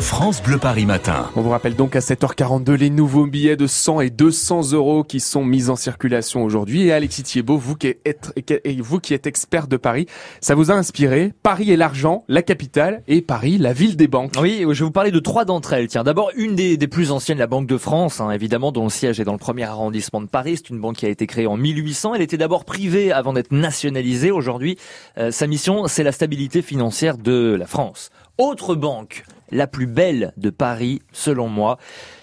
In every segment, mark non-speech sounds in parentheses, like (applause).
France Bleu Paris Matin. On vous rappelle donc à 7h42 les nouveaux billets de 100 et 200 euros qui sont mis en circulation aujourd'hui. Et Alexis Thiebaud, vous qui, êtes, vous qui êtes expert de Paris, ça vous a inspiré Paris et l'argent, la capitale, et Paris, la ville des banques. Oui, je vais vous parler de trois d'entre elles. Tiens, d'abord une des, des, plus anciennes, la Banque de France, hein, évidemment, dont le siège est dans le premier arrondissement de Paris. C'est une banque qui a été créée en 1800. Elle était d'abord privée avant d'être nationalisée. Aujourd'hui, euh, sa mission, c'est la stabilité financière de la France. Autre banque, la plus belle de Paris, selon moi,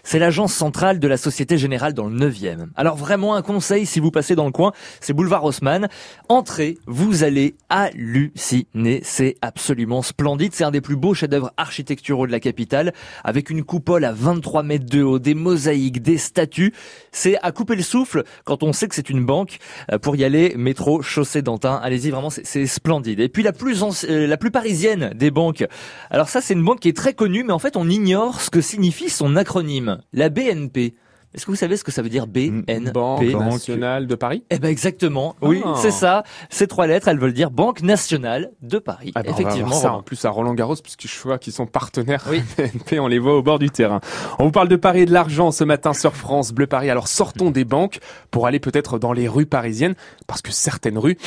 c'est l'agence centrale de la Société Générale dans le 9e. Alors vraiment un conseil si vous passez dans le coin, c'est boulevard Haussmann. Entrez, vous allez halluciner, c'est absolument splendide, c'est un des plus beaux chefs-d'œuvre architecturaux de la capitale avec une coupole à 23 mètres de haut, des mosaïques, des statues. C'est à couper le souffle quand on sait que c'est une banque euh, pour y aller métro chaussée d'Antin. Allez-y, vraiment c'est splendide. Et puis la plus euh, la plus parisienne des banques. Alors ça c'est une banque qui est très connue mais en fait on ignore ce que signifie son acronyme la BNP. Est-ce que vous savez ce que ça veut dire BNP Banque nationale de Paris? Eh ben exactement. Oui, ah. c'est ça. Ces trois lettres, elles veulent dire Banque nationale de Paris. Ah ben, Effectivement. ça en plus à Roland Garros, puisque je vois qu'ils sont partenaires. Oui. (laughs) BNP, on les voit au bord du terrain. On vous parle de Paris et de l'argent ce matin sur France Bleu Paris. Alors sortons des banques pour aller peut-être dans les rues parisiennes, parce que certaines rues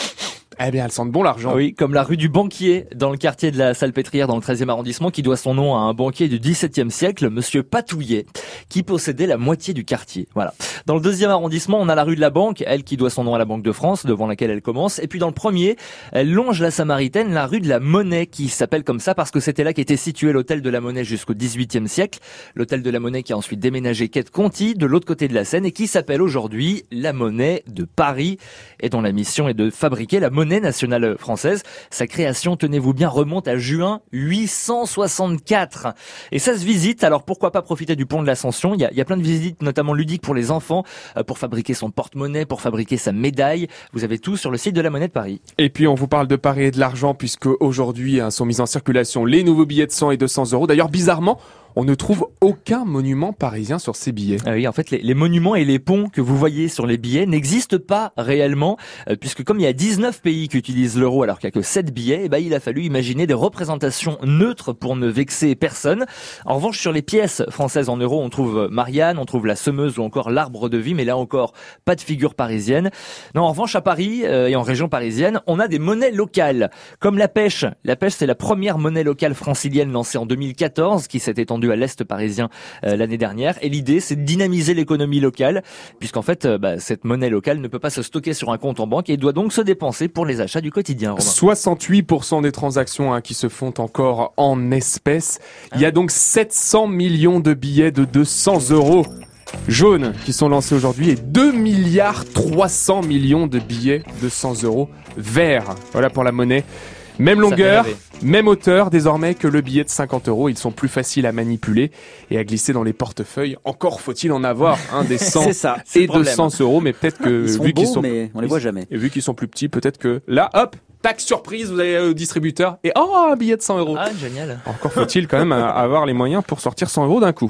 eh bien, elles sentent bon l'argent. Oui, comme la rue du Banquier, dans le quartier de la Salpêtrière, dans le 13e arrondissement, qui doit son nom à un banquier du XVIIe siècle, Monsieur Patouillet, qui possédait la moitié du quartier. Voilà. Dans le deuxième arrondissement, on a la rue de la Banque, elle qui doit son nom à la Banque de France, devant laquelle elle commence. Et puis dans le premier, elle longe la Samaritaine, la rue de la Monnaie, qui s'appelle comme ça parce que c'était là qu'était situé l'hôtel de la Monnaie jusqu'au XVIIIe siècle. L'hôtel de la Monnaie qui a ensuite déménagé quai de Conti, de l'autre côté de la Seine, et qui s'appelle aujourd'hui la Monnaie de Paris, et dont la mission est de fabriquer la monnaie nationale française. Sa création, tenez-vous bien, remonte à juin 864. Et ça se visite, alors pourquoi pas profiter du pont de l'Ascension il y, a, plein de visites, notamment ludiques pour les enfants, euh, pour fabriquer son porte-monnaie, pour fabriquer sa médaille. Vous avez tout sur le site de la Monnaie de Paris. Et puis on vous parle de Paris et de l'argent, puisque aujourd'hui hein, sont mis en circulation les nouveaux billets de 100 et 200 euros. D'ailleurs, bizarrement, on ne trouve aucun monument parisien sur ces billets. Ah oui, en fait, les, monuments et les ponts que vous voyez sur les billets n'existent pas réellement, euh, puisque comme il y a 19 pays qui utilisent l'euro alors qu'il n'y a que 7 billets, eh ben, il a fallu imaginer des représentations neutres pour ne vexer personne. En revanche, sur les pièces françaises en euros, on trouve Marianne, on trouve la semeuse ou encore l'arbre de vie, mais là encore, pas de figure parisienne. Non, en revanche, à Paris euh, et en région parisienne, on a des monnaies locales, comme la pêche. La pêche, c'est la première monnaie locale francilienne lancée en 2014, qui s'est étendue à l'Est parisien euh, l'année dernière. Et l'idée, c'est de dynamiser l'économie locale, puisqu'en fait, euh, bah, cette monnaie locale ne peut pas se stocker sur un compte en banque et doit donc se dépenser pour les achats du quotidien. 68% des transactions hein, qui se font encore en espèces. Il y a donc 700 millions de billets de 200 euros jaunes qui sont lancés aujourd'hui et 2 milliards 300 millions de billets de 100 euros verts. Voilà pour la monnaie. Même longueur, même hauteur désormais que le billet de 50 euros. Ils sont plus faciles à manipuler et à glisser dans les portefeuilles. Encore faut-il en avoir un des (laughs) 100 ça, et 200 euros, mais peut-être que vu qu'ils sont, mais on les voit jamais. Et vu qu'ils sont plus petits, peut-être que là, hop, tac surprise, vous allez au distributeur et oh un billet de 100 euros. Ah génial. Encore faut-il quand même avoir les moyens pour sortir 100 euros d'un coup.